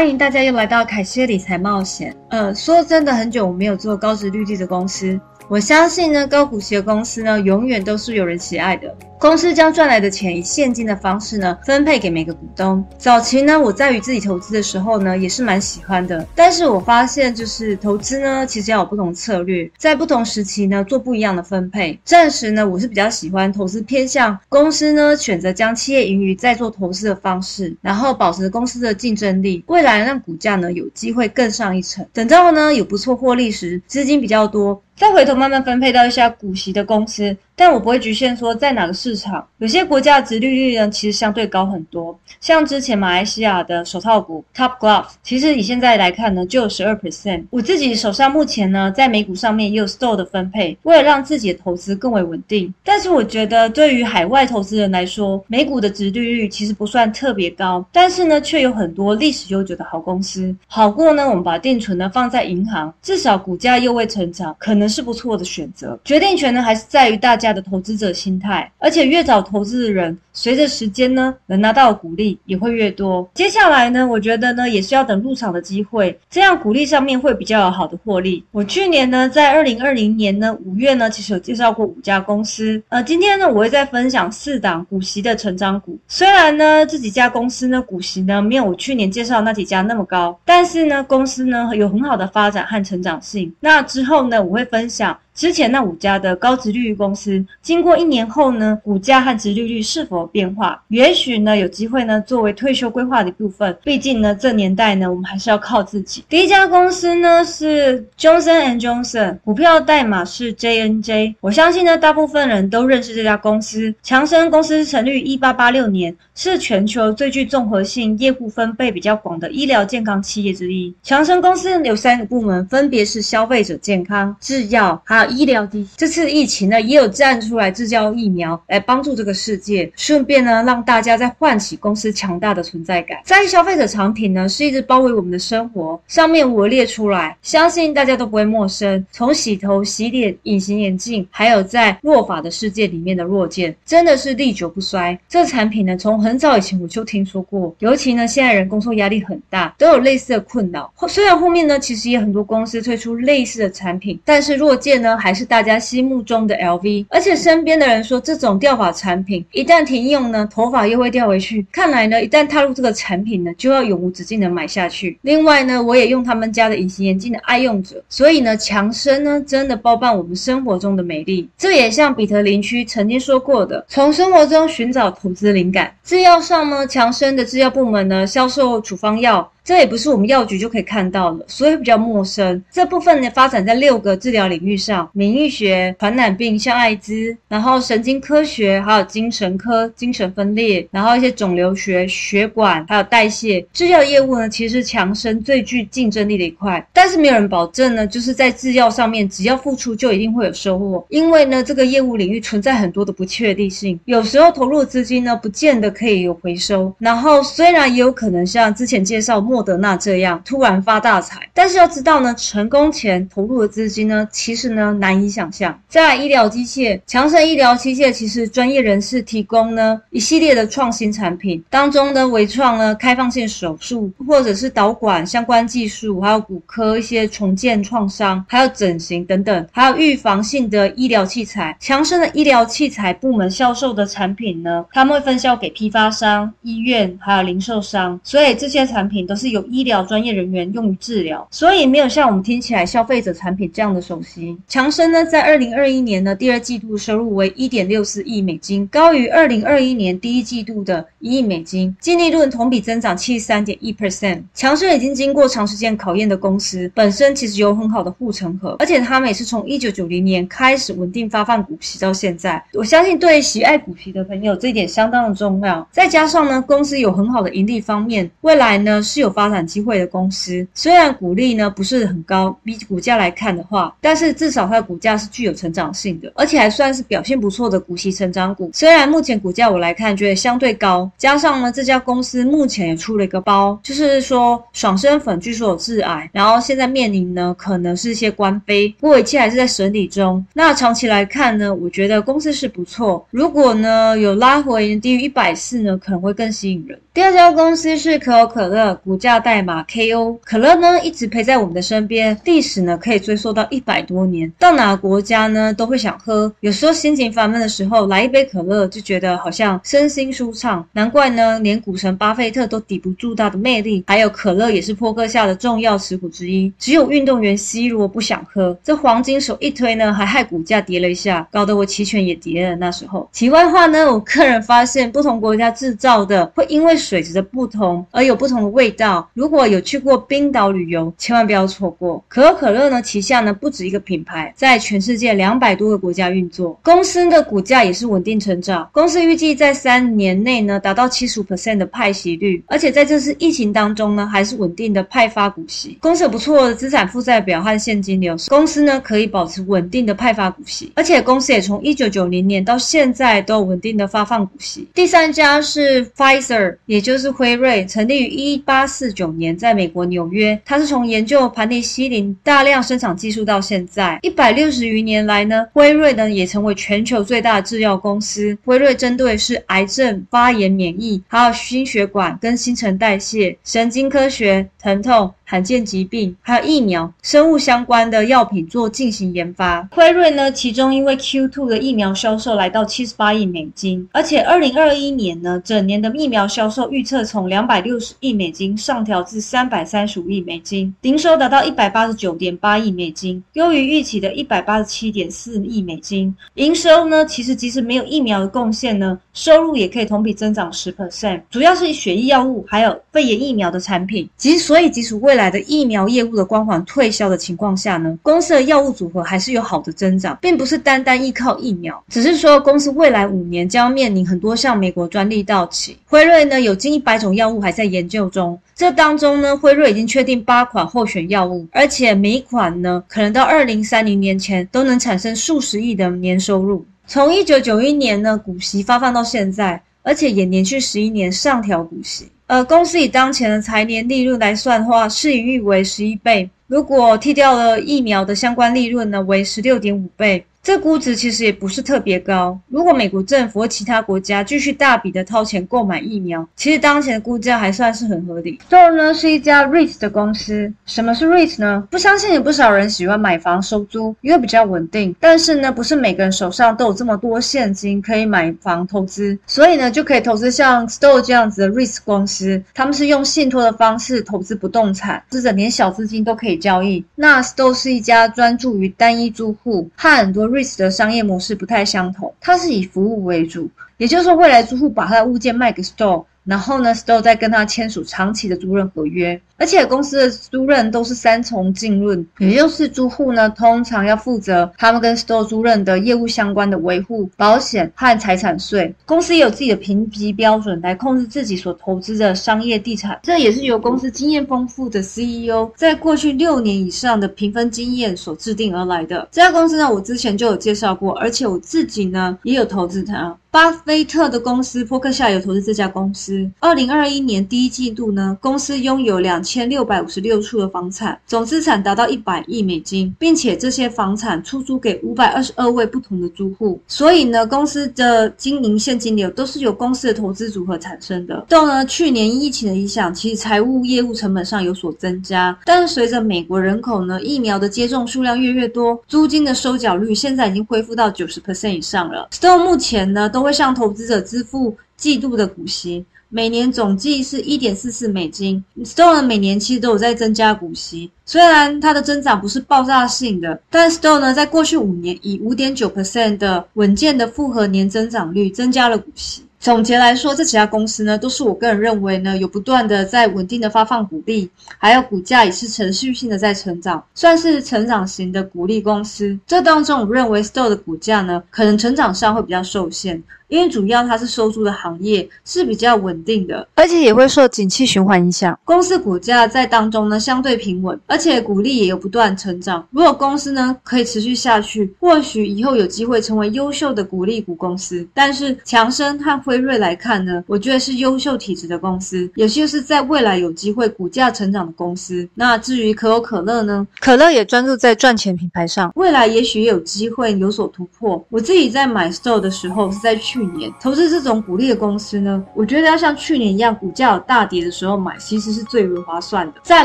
欢迎大家又来到凯西理财冒险。呃，说真的，很久我没有做高值绿地的公司。我相信呢，高股息的公司呢，永远都是有人喜爱的。公司将赚来的钱以现金的方式呢分配给每个股东。早期呢，我在于自己投资的时候呢，也是蛮喜欢的。但是我发现，就是投资呢，其实要有不同策略，在不同时期呢做不一样的分配。暂时呢，我是比较喜欢投资偏向公司呢，选择将企业盈余再做投资的方式，然后保持公司的竞争力，未来让股价呢有机会更上一层。等到呢有不错获利时，资金比较多，再回头慢慢分配到一下股息的公司。但我不会局限说在哪个市市场，有些国家的殖利率呢，其实相对高很多。像之前马来西亚的手套股 Top Glove，其实以现在来看呢，就有十二 percent。我自己手上目前呢，在美股上面也有 store 的分配，为了让自己的投资更为稳定。但是我觉得对于海外投资人来说，美股的殖利率其实不算特别高，但是呢，却有很多历史悠久的好公司，好过呢我们把定存呢放在银行，至少股价又未成长，可能是不错的选择。决定权呢还是在于大家。的投资者心态，而且越早投资的人，随着时间呢，能拿到的股利也会越多。接下来呢，我觉得呢，也是要等入场的机会，这样股利上面会比较有好的获利。我去年呢，在二零二零年呢五月呢，其实有介绍过五家公司。呃，今天呢，我会再分享四档股息的成长股。虽然呢，这几家公司呢，股息呢没有我去年介绍那几家那么高，但是呢，公司呢有很好的发展和成长性。那之后呢，我会分享。之前那五家的高值利率公司，经过一年后呢，股价和值利率是否变化？也许呢，有机会呢，作为退休规划的一部分。毕竟呢，这年代呢，我们还是要靠自己。第一家公司呢是 Johnson and Johnson，股票代码是 JNJ。我相信呢，大部分人都认识这家公司。强生公司成立于一八八六年，是全球最具综合性、业务分贝比较广的医疗健康企业之一。强生公司有三个部门，分别是消费者健康、制药，还医疗机这次疫情呢，也有站出来制造疫苗来帮助这个世界，顺便呢让大家再唤起公司强大的存在感。在消费者产品呢，是一直包围我们的生活，上面我列出来，相信大家都不会陌生。从洗头、洗脸、隐形眼镜，还有在弱法的世界里面的弱健，真的是历久不衰。这产品呢，从很早以前我就听说过，尤其呢现在人工作压力很大，都有类似的困扰。虽然后面呢，其实也很多公司推出类似的产品，但是弱健呢。还是大家心目中的 LV，而且身边的人说，这种掉发产品一旦停用呢，头发又会掉回去。看来呢，一旦踏入这个产品呢，就要永无止境的买下去。另外呢，我也用他们家的隐形眼镜的爱用者，所以呢，强生呢真的包办我们生活中的美丽。这也像彼得林区曾经说过的，从生活中寻找投资灵感。制药上呢，强生的制药部门呢，销售处方药。这也不是我们药局就可以看到的，所以比较陌生。这部分呢，发展在六个治疗领域上：免疫学、传染病像艾滋，然后神经科学，还有精神科、精神分裂，然后一些肿瘤学、血管，还有代谢。制药业务呢，其实是强生最具竞争力的一块。但是没有人保证呢，就是在制药上面，只要付出就一定会有收获。因为呢，这个业务领域存在很多的不确定性，有时候投入资金呢，不见得可以有回收。然后虽然也有可能像之前介绍莫。莫德纳这样突然发大财，但是要知道呢，成功前投入的资金呢，其实呢难以想象。在医疗机械，强盛医疗机械其实专业人士提供呢一系列的创新产品，当中呢微创呢开放性手术或者是导管相关技术，还有骨科一些重建创伤，还有整形等等，还有预防性的医疗器材。强盛的医疗器材部门销售的产品呢，他们会分销给批发商、医院还有零售商，所以这些产品都是。有医疗专业人员用于治疗，所以没有像我们听起来消费者产品这样的熟悉。强生呢，在二零二一年呢第二季度收入为一点六四亿美金，高于二零二一年第一季度的一亿美金，净利润同比增长七十三点一 percent。强生已经经过长时间考验的公司，本身其实有很好的护城河，而且他们也是从一九九零年开始稳定发放股息到现在。我相信对喜爱股息的朋友，这一点相当的重要。再加上呢，公司有很好的盈利方面，未来呢是有发展机会的公司，虽然股利呢不是很高，比股价来看的话，但是至少它的股价是具有成长性的，而且还算是表现不错的股息成长股。虽然目前股价我来看觉得相对高，加上呢这家公司目前也出了一个包，就是说爽身粉据说有致癌，然后现在面临呢可能是一些官非，不过一切还是在审理中。那长期来看呢，我觉得公司是不错，如果呢有拉回低于一百四呢，可能会更吸引人。第二家公司是可口可乐股。价代码 KO。可乐呢一直陪在我们的身边，历史呢可以追溯到一百多年。到哪个国家呢都会想喝，有时候心情烦闷的时候，来一杯可乐就觉得好像身心舒畅。难怪呢，连股神巴菲特都抵不住它的魅力。还有可乐也是扑克下的重要持股之一，只有运动员 C 罗不想喝。这黄金手一推呢，还害股价跌了一下，搞得我期权也跌了。那时候，题外话呢，我个人发现不同国家制造的会因为水质的不同而有不同的味道。如果有去过冰岛旅游，千万不要错过。可口可乐呢，旗下呢不止一个品牌，在全世界两百多个国家运作。公司的股价也是稳定成长。公司预计在三年内呢达到七十五 percent 的派息率，而且在这次疫情当中呢，还是稳定的派发股息。公司有不错的资产负债表和现金流，公司呢可以保持稳定的派发股息，而且公司也从一九九零年到现在都稳定的发放股息。第三家是 Pfizer，也就是辉瑞，成立于一八四四九年，在美国纽约。他是从研究盘尼西林大量生产技术到现在一百六十余年来呢，辉瑞呢也成为全球最大制药公司。辉瑞针对是癌症、发炎、免疫，还有心血管跟新陈代谢、神经科学、疼痛。罕见疾病，还有疫苗、生物相关的药品做进行研发。辉瑞呢，其中因为 Q2 的疫苗销售来到七十八亿美金，而且二零二一年呢，整年的疫苗销售预测从两百六十亿美金上上调至三百三十五亿美金，营收达到一百八十九点八亿美金，优于预期的一百八十七点四亿美金。营收呢，其实即使没有疫苗的贡献呢，收入也可以同比增长十 percent，主要是以血液药物还有肺炎疫苗的产品。即所以即使未来。的疫苗业务的光环退销的情况下呢，公司的药物组合还是有好的增长，并不是单单依靠疫苗，只是说公司未来五年将面临很多项美国专利到期。辉瑞呢有近一百种药物还在研究中，这当中呢辉瑞已经确定八款候选药物，而且每一款呢可能到二零三零年前都能产生数十亿的年收入。从一九九一年呢股息发放到现在，而且也连续十一年上调股息。呃，公司以当前的财年利润来算的话，市盈率为十一倍。如果剔掉了疫苗的相关利润呢，为十六点五倍。这估值其实也不是特别高。如果美国政府或其他国家继续大笔的掏钱购买疫苗，其实当前的估价还算是很合理。s t o 呢是一家 REIT 的公司。什么是 REIT 呢？不相信有不少人喜欢买房收租，因为比较稳定。但是呢，不是每个人手上都有这么多现金可以买房投资，所以呢，就可以投资像 s t o 这样子的 REIT 公司。他们是用信托的方式投资不动产，是整连小资金都可以交易。那 s t o 是一家专注于单一住户和很多。REIT 的商业模式不太相同，它是以服务为主，也就是说，未来租户把他的物件卖给 Store。然后呢，Store 再跟他签署长期的租赁合约，而且公司的租赁都是三重净润，也就是租户呢通常要负责他们跟 Store 租赁的业务相关的维护、保险和财产税。公司也有自己的评级标准来控制自己所投资的商业地产，这也是由公司经验丰富的 CEO 在过去六年以上的评分经验所制定而来的。这家公司呢，我之前就有介绍过，而且我自己呢也有投资它。巴菲特的公司波克夏有投资这家公司。二零二一年第一季度呢，公司拥有两千六百五十六处的房产，总资产达到一百亿美金，并且这些房产出租给五百二十二位不同的租户。所以呢，公司的经营现金流都是由公司的投资组合产生的。到呢去年疫情的影响，其实财务业务成本上有所增加。但是随着美国人口呢疫苗的接种数量越越多，租金的收缴率现在已经恢复到九十 percent 以上了。Stone 目前呢都。会向投资者支付季度的股息，每年总计是一点四四美金。Stone 每年其实都有在增加股息，虽然它的增长不是爆炸性的，但 Stone 呢在过去五年以五点九 percent 的稳健的复合年增长率增加了股息。总结来说，这几家公司呢，都是我个人认为呢，有不断的在稳定的发放股利，还有股价也是持续性的在成长，算是成长型的股利公司。这当中，我认为 Store 的股价呢，可能成长上会比较受限。因为主要它是收租的行业是比较稳定的，而且也会受景气循环影响。公司股价在当中呢相对平稳，而且股利也有不断成长。如果公司呢可以持续下去，或许以后有机会成为优秀的股利股公司。但是强生和辉瑞来看呢，我觉得是优秀体质的公司，也就是在未来有机会股价成长的公司。那至于可口可乐呢？可乐也专注在赚钱品牌上，未来也许有机会有所突破。我自己在买 Store 的时候是在去。去年。投资这种股利的公司呢，我觉得要像去年一样，股价有大跌的时候买，其实是最为划算的。再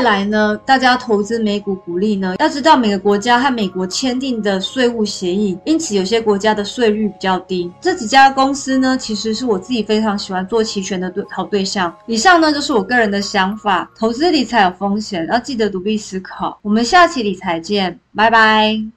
来呢，大家投资美股股利呢，要知道每个国家和美国签订的税务协议，因此有些国家的税率比较低。这几家公司呢，其实是我自己非常喜欢做期权的对好对象。以上呢就是我个人的想法，投资理财有风险，要记得独立思考。我们下期理财见，拜拜。